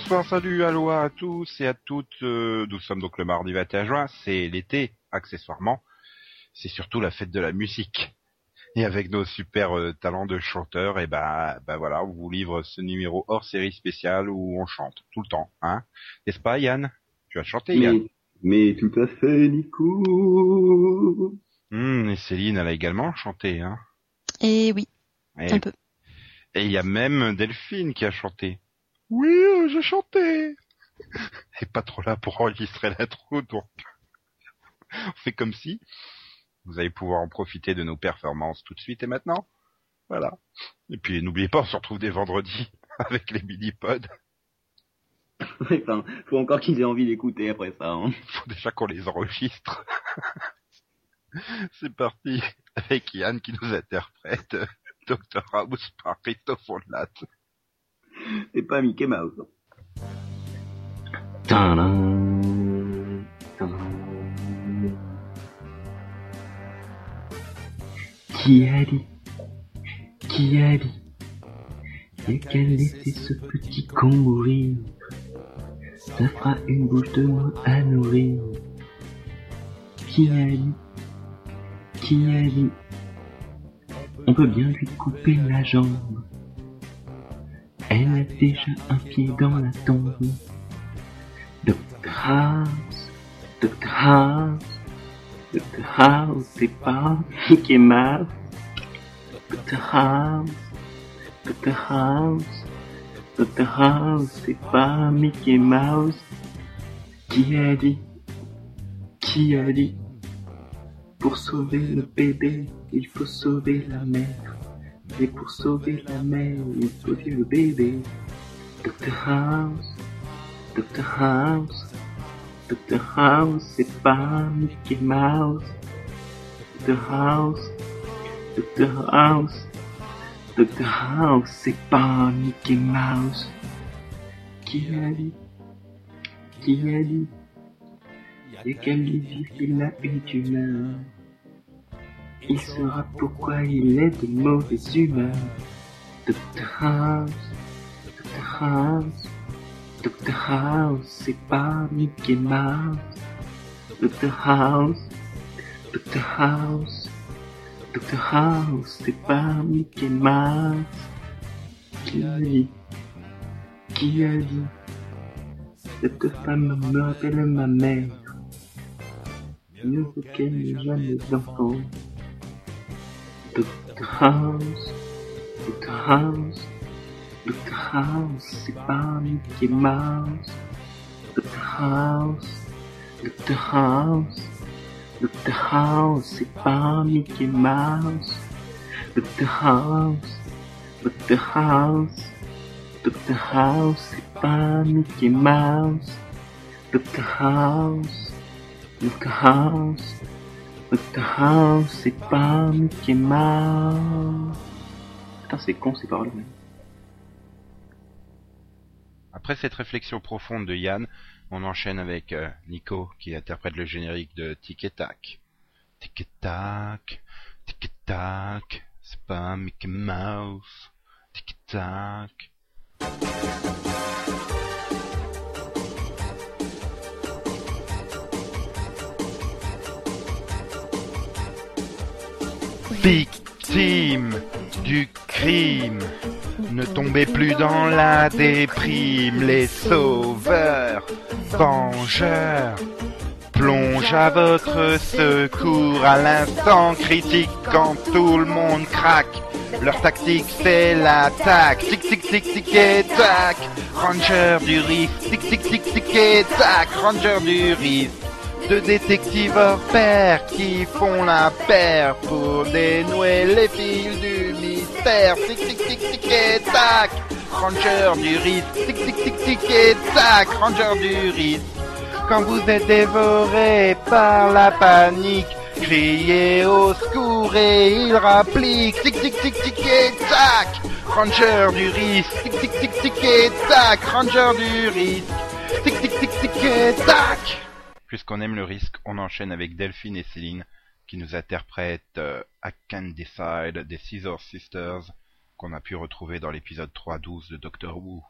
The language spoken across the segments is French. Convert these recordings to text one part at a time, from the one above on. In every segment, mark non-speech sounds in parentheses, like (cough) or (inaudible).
Bonsoir, salut, allô à tous et à toutes. Euh, nous sommes donc le mardi 21 juin, c'est l'été, accessoirement. C'est surtout la fête de la musique. Et avec nos super euh, talents de chanteurs, et ben, ben voilà, on vous livre ce numéro hors série spéciale où on chante tout le temps, hein N'est-ce pas, Yann? Tu as chanté, Yann? Mais tout à fait, Nico. Hum, et Céline, elle a également chanté, hein? Et oui, Et un peu. et il y a même Delphine qui a chanté. Oui, euh, j'ai chanté. Et pas trop là pour enregistrer la trou, donc on fait comme si. Vous allez pouvoir en profiter de nos performances tout de suite et maintenant. Voilà. Et puis n'oubliez pas, on se retrouve des vendredis (laughs) avec les mini-pods. enfin, faut encore qu'ils aient envie d'écouter après ça. Hein. Faut déjà qu'on les enregistre. C'est parti avec Yann qui nous interprète Dr House par Christophe. (laughs) C'est pas Mickey Mouse. Tadam, tadam. Qui a dit Qui a dit Y'a qu'à laisser ce petit con mourir? Ça fera une bouche de moins à nourrir Qui a dit Qui a dit? On peut bien lui couper la jambe Elle a déjà un pied dans la tombe Dr House Dr House Dr House, c'est pas Mickey Mouse. Dr House, Dr House, Dr House, c'est pas Mickey Mouse. Qui a dit Qui a dit Pour sauver le bébé, il faut sauver la mère. Et pour sauver la mère, il faut tuer le bébé. Dr House, Dr House. Dr House, c'est pas Mickey Mouse. Dr House, Dr House, Dr House, c'est pas Mickey Mouse. Qui a dit Qui a dit Y'a qu'à lui dire qu'il a une tumeur. Il saura pourquoi il est de mauvaise humeur. Dr House, Dr House. Dr House, c'est pas Mickey Mouse. Dr House, Dr House, Dr House, c'est pas Mickey Mouse. Qui a dit? Qui a dit? Cette femme me rappelle ma mère. Qu'elle n'ait jamais d'enfant. Book the house, book the house, book the house, si Mickey Mouse. Book the house, book the house, book the house, si Mickey Mouse. Book the house, book the house, book the house, si Mickey Mouse. Book the house, book the house. C'est pas Mickey Mouse. Putain, c'est con ces paroles. Après cette réflexion profonde de Yann, on enchaîne avec euh, Nico qui interprète le générique de Tic et Tac. Tic Tac, Tic Tac, c'est pas Mickey Mouse. Tic et Tac. Victime du crime, ne tombez plus dans la déprime, les sauveurs, vengeurs, plongent à votre secours. À l'instant critique quand tout le monde craque. Leur tactique c'est l'attaque, tic tic tic tic et tac, ranger du risque, tic tic tic tic et tac, ranger du risque. Deux détectives hors pair qui font la paire pour dénouer les fils du mystère. Tic tic tic tic et tac, ranger du risque. Tic tic tic tic et tac, ranger du risque. Quand vous êtes dévoré par la panique, criez au secours et il rapplique. Tic tic tic tic et tac, ranger du risque. Tic tic tic tic et tac, ranger du risque. Tic tic tic tic et tac. Puisqu'on aime le risque, on enchaîne avec Delphine et Céline qui nous interprètent euh, I Can't Decide des Scissor Sisters qu'on a pu retrouver dans l'épisode 3.12 de Doctor Who.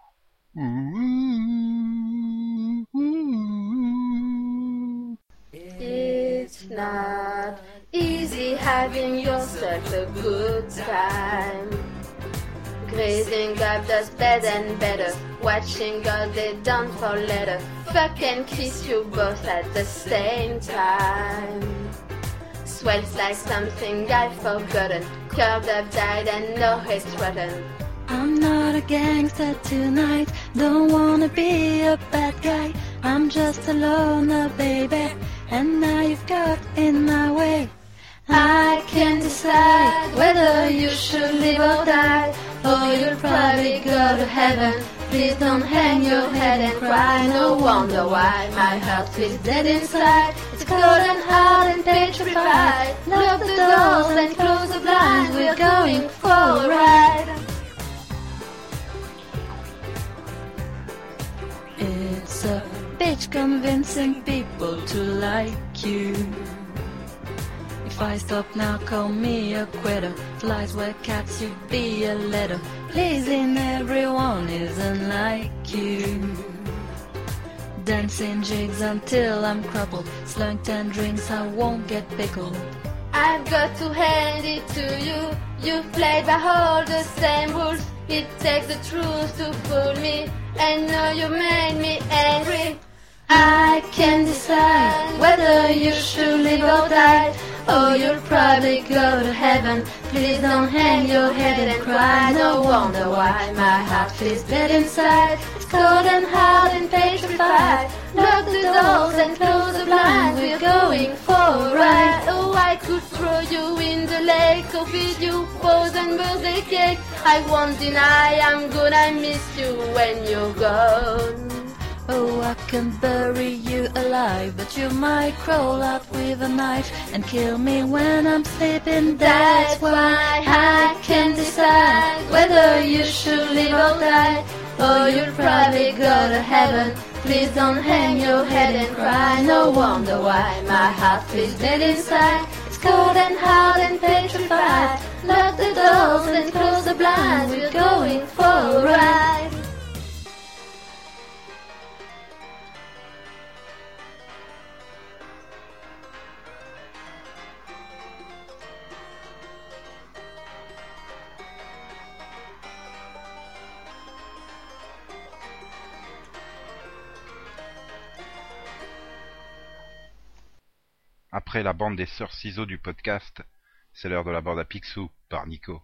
It's not easy having yourself a good time. Grazing up does better and better, watching God they done for letter. Fuck and kiss you both at the same time. Swells like something I've forgotten. Curved up, died, and no it's rotten. I'm not a gangster tonight. Don't wanna be a bad guy. I'm just a loner, baby. And now you've got in my way. I can decide whether you should live or die, or you'll probably go to heaven. Please don't hang your head and cry. No wonder why my heart feels dead inside. It's cold and hard and petrified. Lock the doors and close the blinds. We're going for a ride. It's a bitch convincing people to like you. If I stop now, call me a quitter. Flies where cats, you be a letter. Pleasing everyone isn't like you. Dancing jigs until I'm crumpled. Slung ten drinks, I won't get pickled. I've got to hand it to you. You've played by all the same rules. It takes the truth to fool me, and now you made me angry. I can decide whether you should live or die, Oh, or you'll probably go to heaven. Please don't hang your head and cry. No wonder why my heart feels dead inside. It's cold and hard and petrified. Lock the doors and close the blinds. We're going for a ride. Oh, I could throw you in the lake or feed you frozen birthday cake. I won't deny I'm gonna miss you when you're gone. Oh, I can bury you alive, but you might crawl out with a knife and kill me when I'm sleeping. That's why I can decide whether you should live or die, or you'll probably go to heaven. Please don't hang your head and cry. No wonder why my heart feels dead inside. It's cold and hard and petrified. Lock the doors and close the blinds. We're going for a ride. Après la bande des sœurs ciseaux du podcast, c'est l'heure de la bande à Picsou par Nico.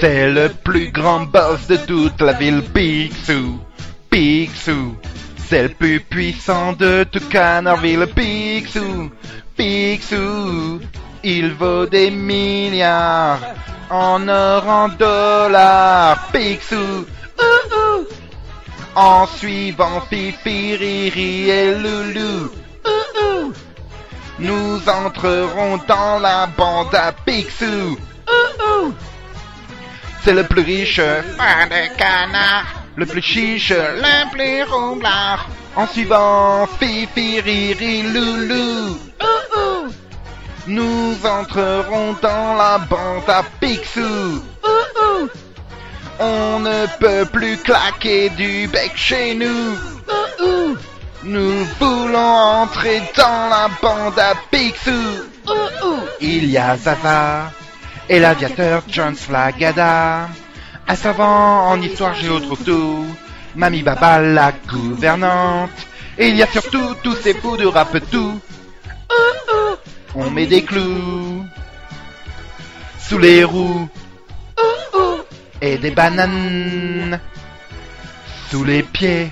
C'est le plus grand boss de toute la ville, Picsou. Picsou. C'est le plus puissant de tout Canardville, Picsou. Picsou. Il vaut des milliards en or, en dollars, Picsou. Ouh, ouh. En suivant Fifi, Riri et Loulou, ouh, ouh. nous entrerons dans la bande à Picsou. Ouh. C'est le plus riche fan de canard, le plus chiche, le plus roublard. En suivant Fifi, Riri, Loulou, nous entrerons dans la bande à Picsou. On ne peut plus claquer du bec chez nous. Nous voulons entrer dans la bande à Picsou. Il y a Zaza et l'aviateur John Flagada. Un savant en histoire géo trop tout. Mamie Baba la gouvernante. Et il y a surtout tous ces fous de rap tout. On met des clous sous les roues. Et des bananes sous les pieds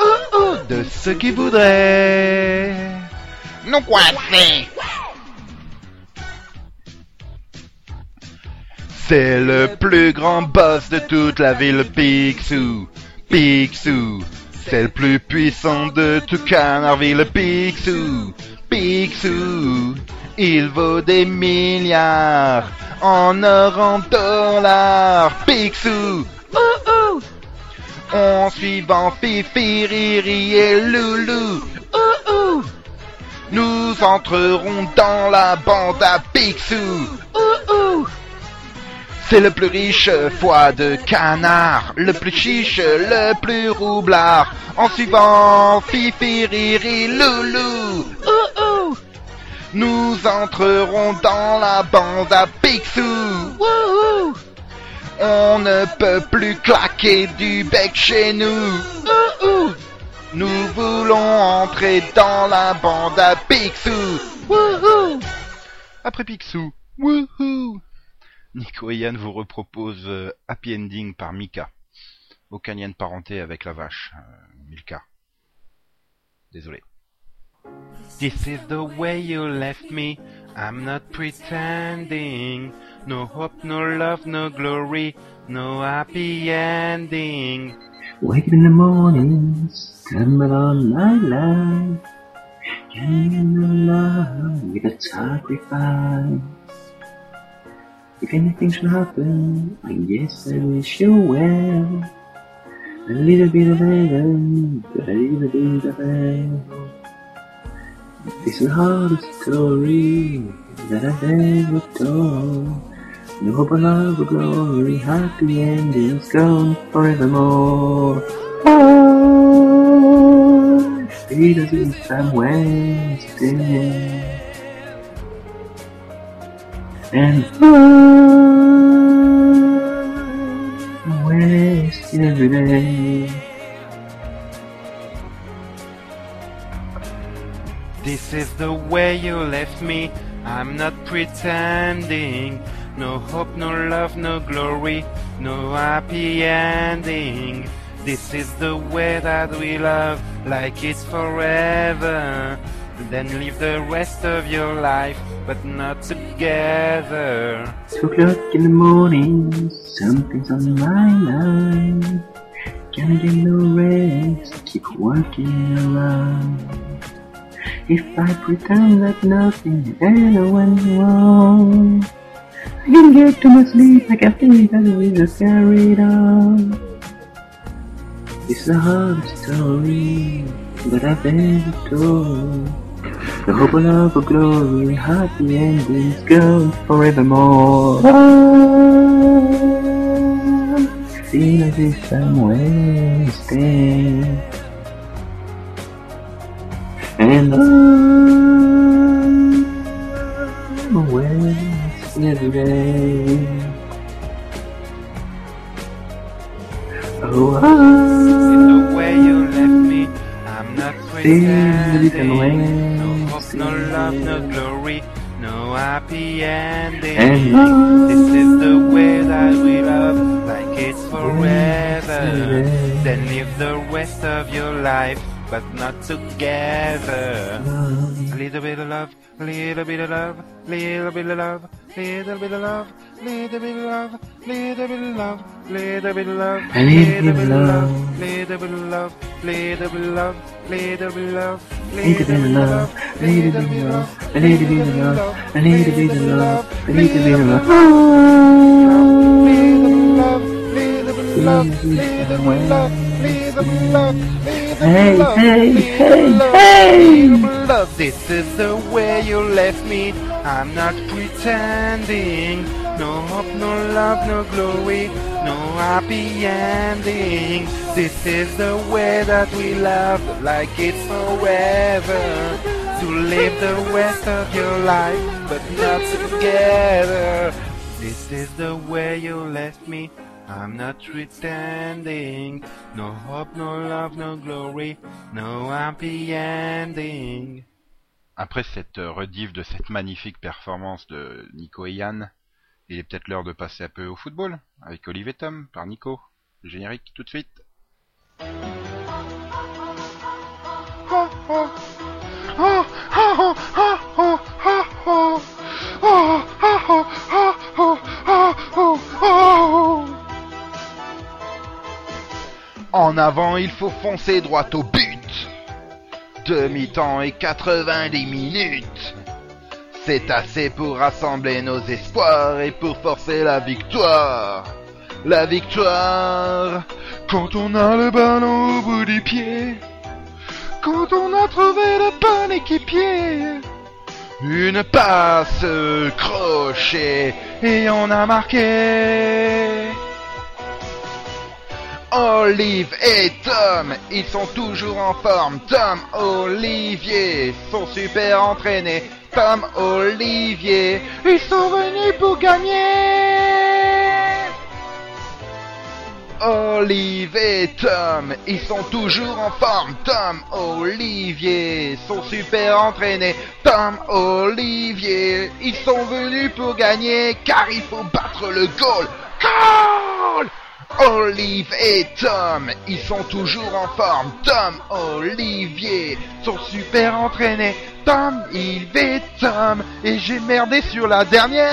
oh, oh, de ceux qui voudraient nous coincer. C'est le plus grand boss de toute la ville, Picsou. Picsou. C'est le plus puissant de tout Canardville, Picsou. Picsou. Il vaut des milliards en or, en dollars, Picsou. Ouh, ouh. En suivant Fifi, Riri et Loulou, ouh, ouh. nous entrerons dans la bande à Picsou. Ouh, ouh. C'est le plus riche foie de canard, le plus chiche, le plus roublard. En suivant Fifi, Riri, Loulou, ouh, ouh. Nous entrerons dans la bande à Picsou. Wouhou On ne peut plus claquer du bec chez nous. Nous voulons entrer dans la bande à Picsou. Wouhou Après Picsou. Wouhou Nico et Yann vous repropose euh, Happy Ending par Mika. Aucun lien de parenté avec la vache, euh, Milka. Désolé. This is the way you left me. I'm not pretending. No hope, no love, no glory, no happy ending. Wake in the morning, stumble on my life. Can you love with a sacrifice? If anything should happen, I guess I wish you well. A little bit of heaven, a little bit of hell. This is the hardest story that I've ever told. No hope of love or glory, happy endings gone forevermore. Oh, as if I'm wasting. And I'm wasting every day. This is the way you left me. I'm not pretending. No hope, no love, no glory, no happy ending. This is the way that we love, like it's forever. Then live the rest of your life, but not together. Two o'clock in the morning, something's on my mind. Can't get no rest, keep walking around. If I pretend that nothing ever went wrong, I can get to my sleep, I can think that we just carried on. It's a hard story, but I've ever told. The hope of love of glory, happy endings go forevermore. I feel as if I'm wasting. And I'm wasting every day. Oh, I. The way you left me, I'm not pretending. No hope, no love, no glory, no happy ending. And This is the way that we love, like it's forever. Then live the rest of your life, but not together. A little bit of love, a little bit of love, little bit of love, little bit of love, little bit of love, little bit of love, little bit of love, A little bit of love. little bit of love, little bit of love, little bit of love, little bit of love, a little bit of love, a little bit of love, a little bit of love, a little bit of love. Hey, hey, hey, hey! This is the way you left me. I'm not pretending. No hope, no love, no glory, no happy ending. This is the way that we love, like it's forever. To live the rest of your life, but not together. This is the way you left me. I'm not pretending. No hope, no love, no glory, no happy ending. Après cette euh, rediff de cette magnifique performance de Nico et Yann, il est peut-être l'heure de passer un peu au football avec Olivier Tom par Nico. Le générique tout de suite. (laughs) En avant, il faut foncer droit au but. Demi-temps et 90 minutes. C'est assez pour rassembler nos espoirs et pour forcer la victoire. La victoire, quand on a le ballon au bout du pied. Quand on a trouvé le bon équipier. Une passe crochet et on a marqué. Olive et Tom, ils sont toujours en forme. Tom, Olivier sont super entraînés Tom Olivier. Ils sont venus pour gagner. Olive et Tom, ils sont toujours en forme. Tom, Olivier, sont super entraînés. Tom, Olivier, ils sont venus pour gagner car il faut battre le goal. Goal Olive et Tom, ils sont toujours en forme. Tom, Olivier, sont super entraînés. Tom, Yves et Tom, et j'ai merdé sur la dernière.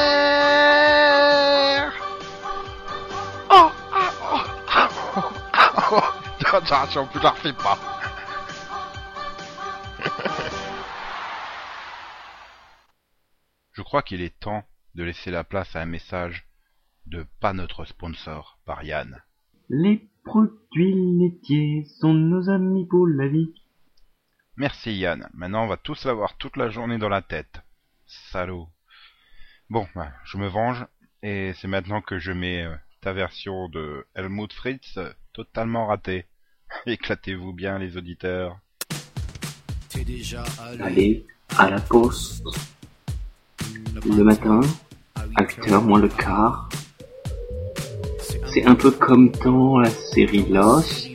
Oh, ah, oh, ah, oh, ah, oh. (laughs) J'en plus, je la refais pas. Je crois qu'il est temps de laisser la place à un message de Pas notre sponsor par Yann. Les produits laitiers sont nos amis pour la vie. Merci Yann. Maintenant on va tous l'avoir toute la journée dans la tête. Salaud. Bon, bah, je me venge et c'est maintenant que je mets euh, ta version de Helmut Fritz euh, totalement ratée. (laughs) Éclatez-vous bien les auditeurs. Allez à la poste. Le matin, à 8h moins le quart. C'est un peu comme dans la série Lost.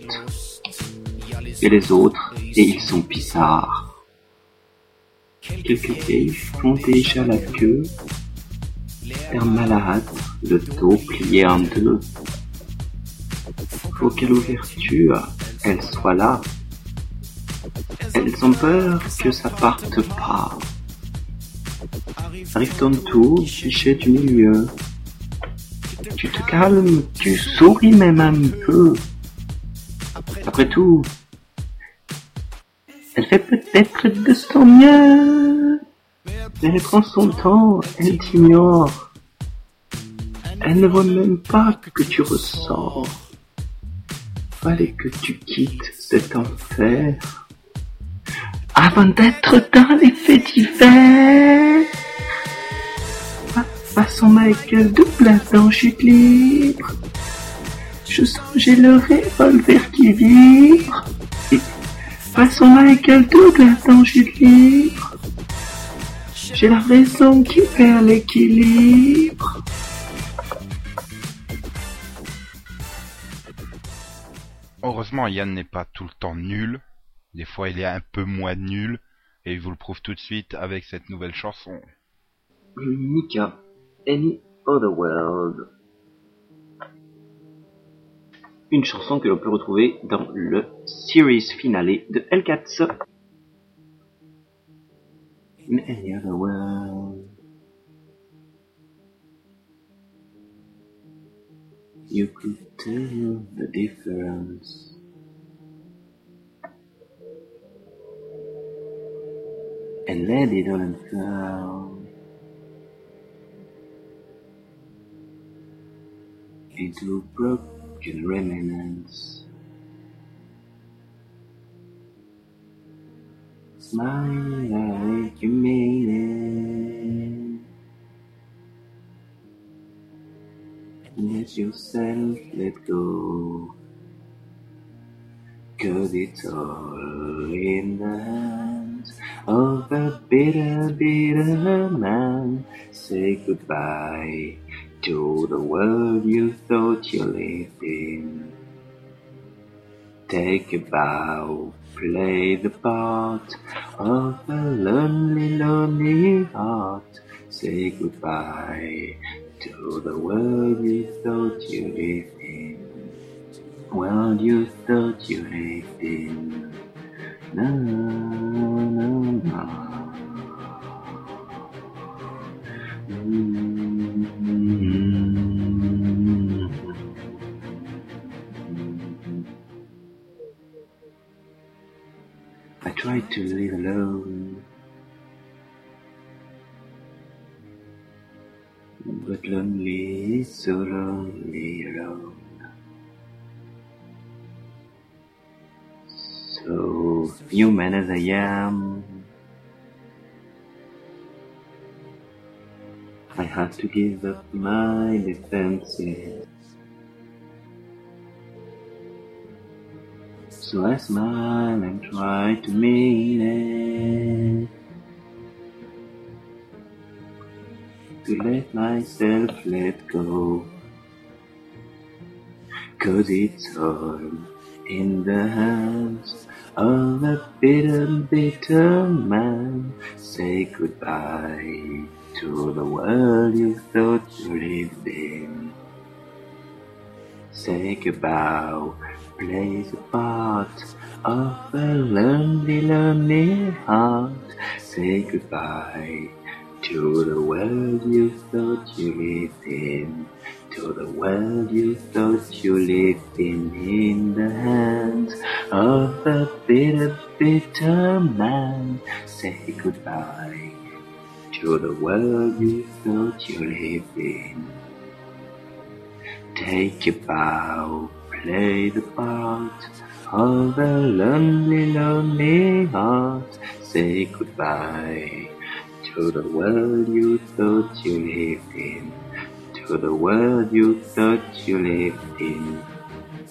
Et les autres, et ils sont bizarres. Quelques vieilles font déjà la queue. L'air malade, le dos plié en deux. Faut qu'à l'ouverture, elles soient là. Elles ont peur que ça parte pas. Arrive tour, guichet du milieu. Tu te calmes, tu souris même un peu. Après tout, elle fait peut-être de son mieux. Mais elle prend son temps, elle t'ignore. Elle ne voit même pas que tu ressors. Fallait que tu quittes cet enfer avant d'être dans les faits divers. Façon Michael double dans chute libre. Je sens j'ai le revolver qui vibre. Façon Michael double dans chute libre. J'ai la raison qui perd l'équilibre. Heureusement Yann n'est pas tout le temps nul. Des fois il est un peu moins nul. Et il vous le prouve tout de suite avec cette nouvelle chanson. Mika, Any Other World. Une chanson que l'on peut retrouver dans le series finale de L4. In Any Other World. You could tell the difference. And let it all unfold into broken remnants. Smile like you mean it. Let yourself let go. Cause it's all in the hands of a bitter, bitter man. Say goodbye to the world you thought you lived in. Take a bow, play the part of a lonely, lonely heart. Say goodbye to the world you thought you lived in. World you thought you lived in. Na, na, na. I to live alone, but lonely, so lonely alone. So human as I am, I had to give up my defenses. So I smile and try to mean it. to let myself let go. Cause it's all in the hands of a bitter, bitter man. Say goodbye to the world you thought you lived in. Say goodbye, play the part of a lonely, lonely heart. Say goodbye to the world you thought you lived in. To the world you thought you lived in, in the hands of a bitter, bitter man. Say goodbye to the world you thought you lived in. Take a bow, play the part of a lonely, lonely heart. Say goodbye to the world you thought you lived in. To the world you thought you lived in.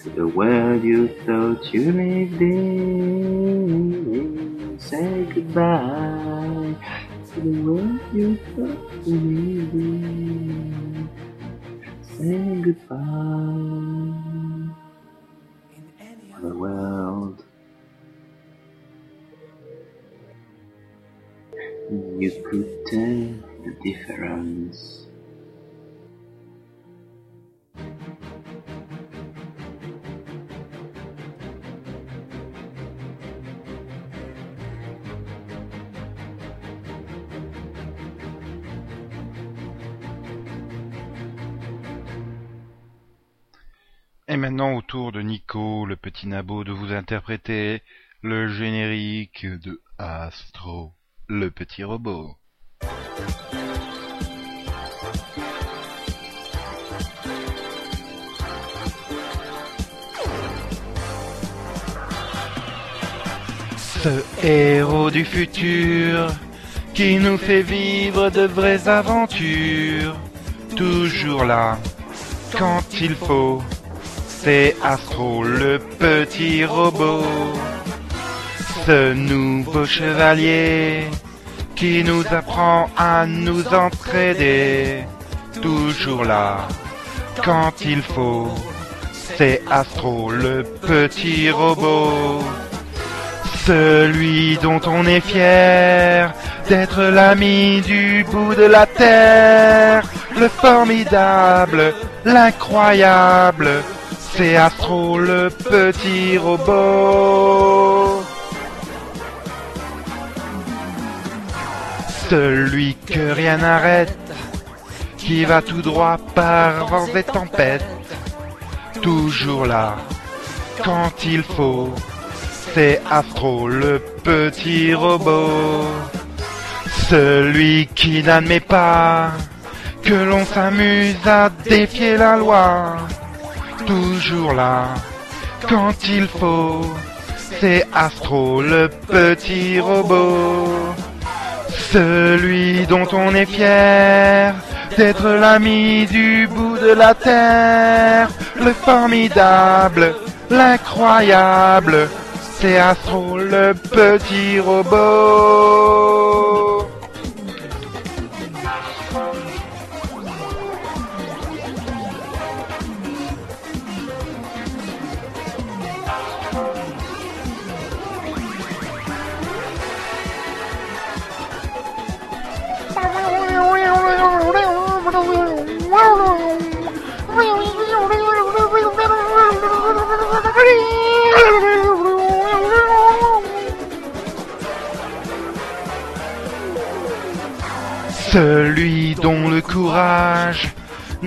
To the world you thought you lived in. Say goodbye to the world you thought you lived in. Say goodbye the world. You could tell the difference. Maintenant tour de Nico, le petit nabo, de vous interpréter le générique de Astro, le petit robot. Ce héros du futur qui nous fait vivre de vraies aventures, toujours là quand il faut. C'est Astro, le petit robot, ce nouveau chevalier qui nous apprend à nous entraider, toujours là quand il faut. C'est Astro, le petit robot, celui dont on est fier d'être l'ami du bout de la terre, le formidable, l'incroyable. C'est Astro le petit robot. Celui que rien n'arrête, qui va tout droit par vents et tempêtes. Toujours là, quand il faut. C'est Astro le petit robot. Celui qui n'admet pas que l'on s'amuse à défier la loi toujours là quand il faut. C'est Astro, le petit robot. Celui dont on est fier d'être l'ami du bout de la terre. Le formidable, l'incroyable. C'est Astro, le petit robot.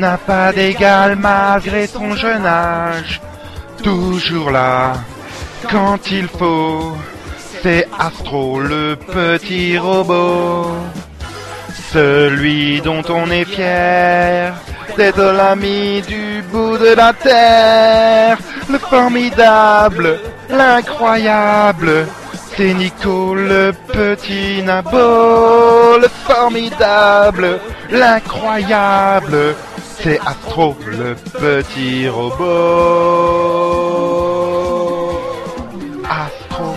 N'a pas d'égal malgré son jeune âge. Toujours là, quand il faut, c'est Astro le petit robot. Celui dont on est fier d'être l'ami du bout de la terre. Le formidable, l'incroyable. C'est Nico le petit nabo, le formidable, l'incroyable. C'est Astro le petit robot. Astro.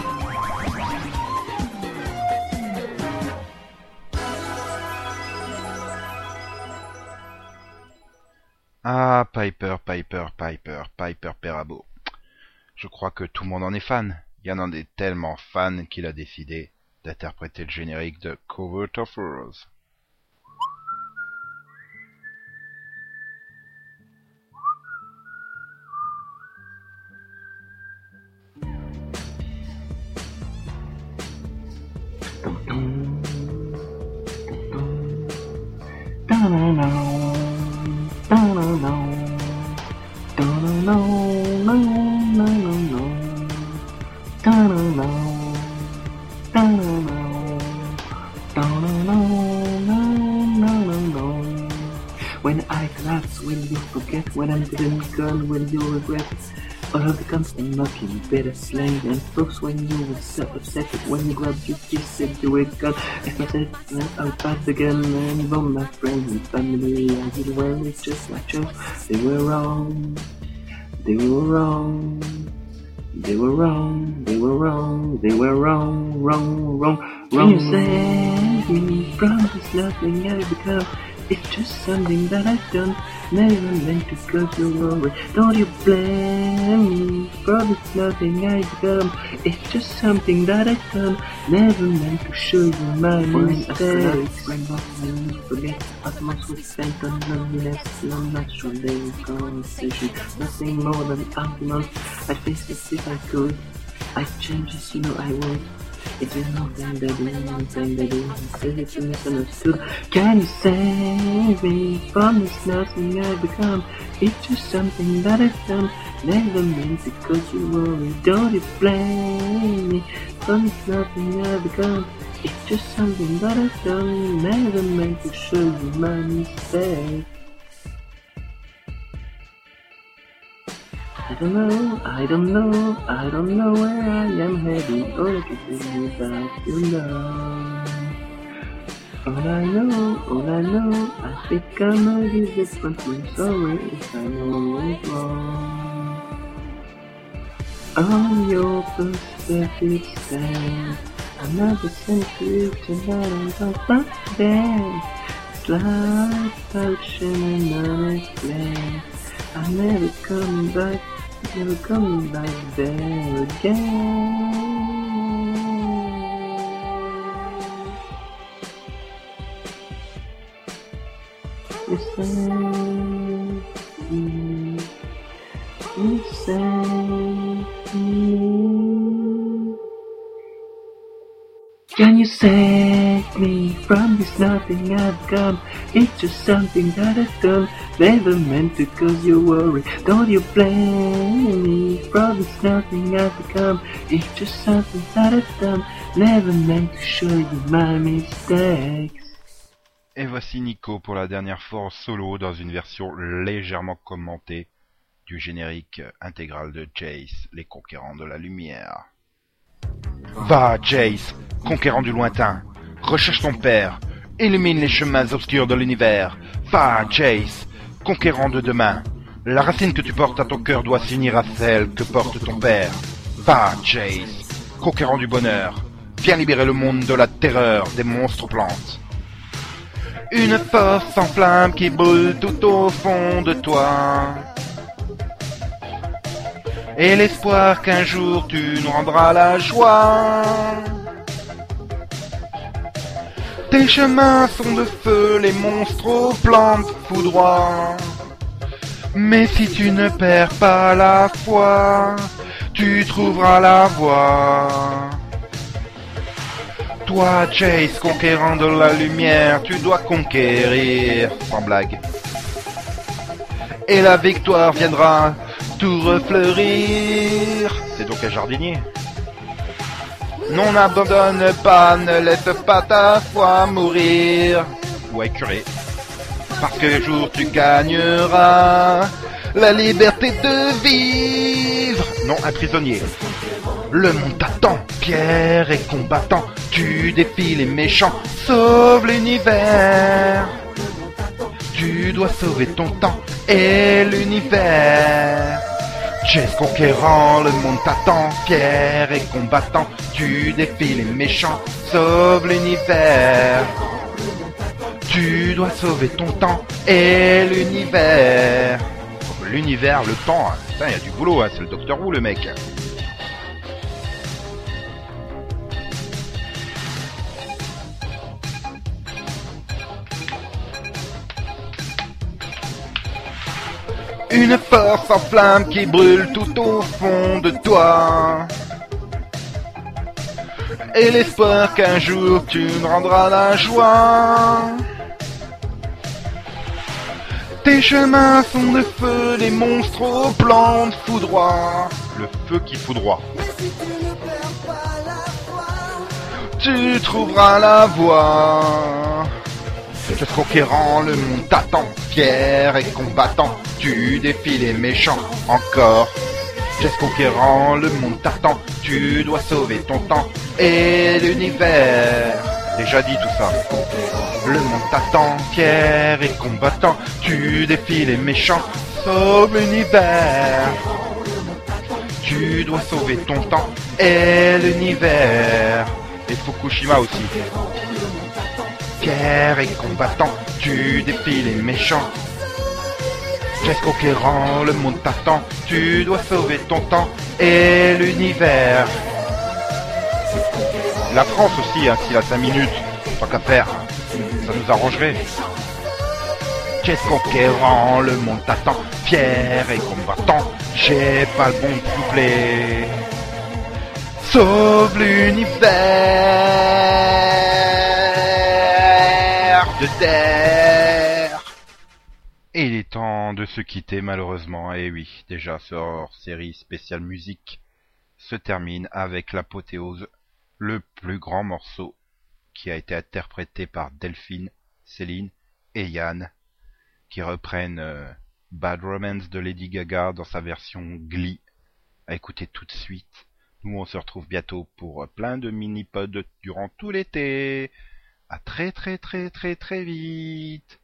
Piper, Piper, Piper, Piper Perabo. Je crois que tout le monde en est fan. Il y en a des tellement fans qu'il a décidé d'interpréter le générique de Covert of Rose. When I'm getting gone, when you'll regret, of the constant knocking, better slang and folks when you were so upset when you grabbed your kiss said you were gone. If I said I'll pass again and all my friends and family, I did well, it's just my choice. They were wrong, they were wrong. They were wrong, they were wrong, they were wrong, wrong, wrong, wrong. Can you save me from this nothing I become? It's just something that I've done, never meant to cause you worry. Don't you blame me for this nothing I've done. It's just something that I've done, never meant to show you my mistakes. When I forget, utmost was spent on loneliness, no natural daily conversation, nothing more than arguments. I faced as if I could. I change as you know I would. It's been nothing that you nothing that you said it's misunderstood. Can you save me from this nothing I become? It's just something that I've done, never meant because you worry. Don't you blame me from this nothing I become? It's just something that I've done, never meant to show you my mistake. I don't know, I don't know, I don't know where I am heading. All I can think about you now. All I know, all I know, I think I might be different. I'm sorry if I'm always wrong. On your perspective stand, another century tonight I'm not back then. Slide, potion, and unexplained. I'm never coming back, you're coming back there again. You say, you say, you. Can you save me from this nothing I've? It's just something that I've done, never meant to cause you worry. Don't you blame me from this nothing I've become? It's just something that I've done, never meant to show you my mistakes. Et voici Nico pour la dernière fois en solo dans une version légèrement commentée du générique intégral de Jace, les conquérants de la lumière. Va, Jace, conquérant du lointain, recherche ton père, illumine les chemins obscurs de l'univers. Va, Jace, conquérant de demain, la racine que tu portes à ton cœur doit s'unir à celle que porte ton père. Va, Jace, conquérant du bonheur, viens libérer le monde de la terreur des monstres plantes. Une force en flamme qui brûle tout au fond de toi. Et l'espoir qu'un jour tu nous rendras la joie. Tes chemins sont de feu, les monstres aux plantes foudroient. Mais si tu ne perds pas la foi, tu trouveras la voie. Toi, Chase, conquérant de la lumière, tu dois conquérir, sans blague. Et la victoire viendra tout refleurir. C'est donc un jardinier. Non, n'abandonne pas, ne laisse pas ta foi mourir. Ouais, curé. Parce qu'un jour tu gagneras la liberté de vivre. Non, un prisonnier. Le monde t'attend, pierre et combattant. Tu défies les méchants, sauve l'univers. Tu dois sauver ton temps et l'univers. Chess conquérant, le monde t'attend, pierre et combattant. Tu défies les méchants, sauve l'univers. Tu dois sauver ton temps et l'univers. l'univers, le temps. Il y a du boulot, hein, c'est le Docteur Who le mec. Une force en flamme qui brûle tout au fond de toi. Et l'espoir qu'un jour tu me rendras la joie. Tes chemins sont de feu, les monstres au plan de foudroie. Le feu qui foudroie. Tu trouveras la voie. Conquérant, le monde t'attend, fier et combattant. Tu défies les méchants encore. Geste conquérant, le monde t'attend. Tu dois sauver ton temps et l'univers. Déjà dit tout ça. Le monde t'attend, fier et combattant. Tu défies les méchants, sauve l'univers. Tu dois sauver ton temps et l'univers. Et Fukushima aussi. Fier et combattant, tu défies les méchants. Geste conquérant, le monde t'attend. Tu dois sauver ton temps et l'univers. La France aussi, hein, s'il a 5 minutes, tant qu'à faire, ça nous arrangerait. Geste conquérant, le monde t'attend. Fier et combattant, j'ai pas le bon couplet. Sauve l'univers Et il est temps de se quitter malheureusement. Et oui, déjà ce hors-série spéciale musique se termine avec l'apothéose, le plus grand morceau qui a été interprété par Delphine, Céline et Yann, qui reprennent euh, Bad Romance de Lady Gaga dans sa version Glee. À écouter tout de suite. Nous on se retrouve bientôt pour euh, plein de mini-pods durant tout l'été. À très très très très très vite.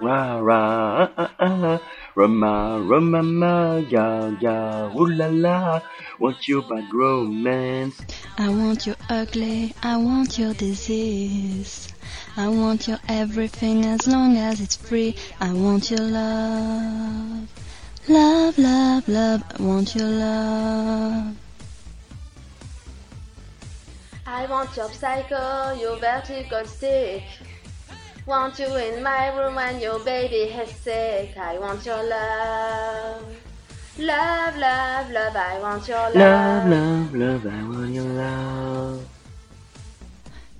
Ra ra ah, ah, Rama Rama ma ga ga ooh la la want your bad romance I want your ugly, I want your disease. I want your everything as long as it's free. I want your love. Love, love, love, I want your love. I want your psycho, your vertical stick. Want you in my room when your baby is sick. I want your love. Love, love, love, I want your love. love love love I want your love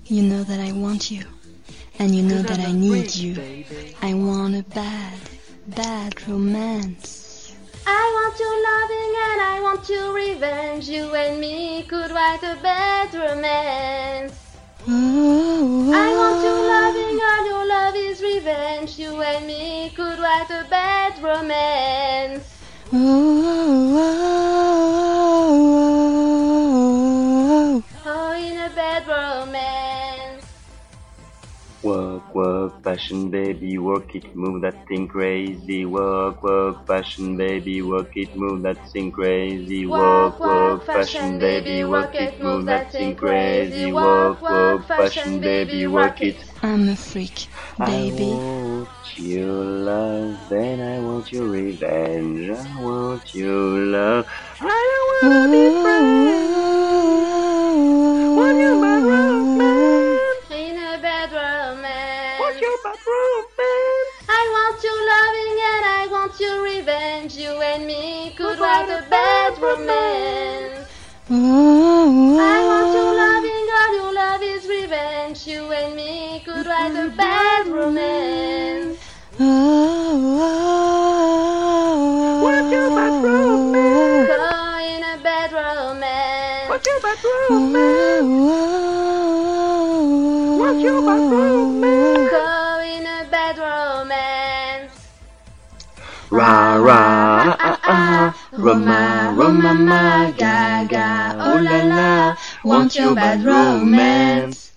You know that I want you. And you know that I need you. I want a bad, bad romance. I want your loving and I want your revenge. You and me could write a bad romance. I want your loving, all your love is revenge. You and me could write a bad romance. oh, in a bad romance. Work, work, fashion, baby, work it, move that thing crazy. Work, work, fashion, baby, work it, move that thing crazy. Work, work, fashion, baby, work it, move that thing crazy. Work, work, fashion, baby, work it. I'm a freak, baby. I want your love, then I want your revenge. I want your love. I don't wanna be friends. about the bad romance. I want your loving, and your love is revenge. You and me could write a bad romance. What you bad romance? Oh, in a bad romance. What you bad romance? Ooh. What? Go in a ah Roma Roma ma ga ga oh la la Want your bad romance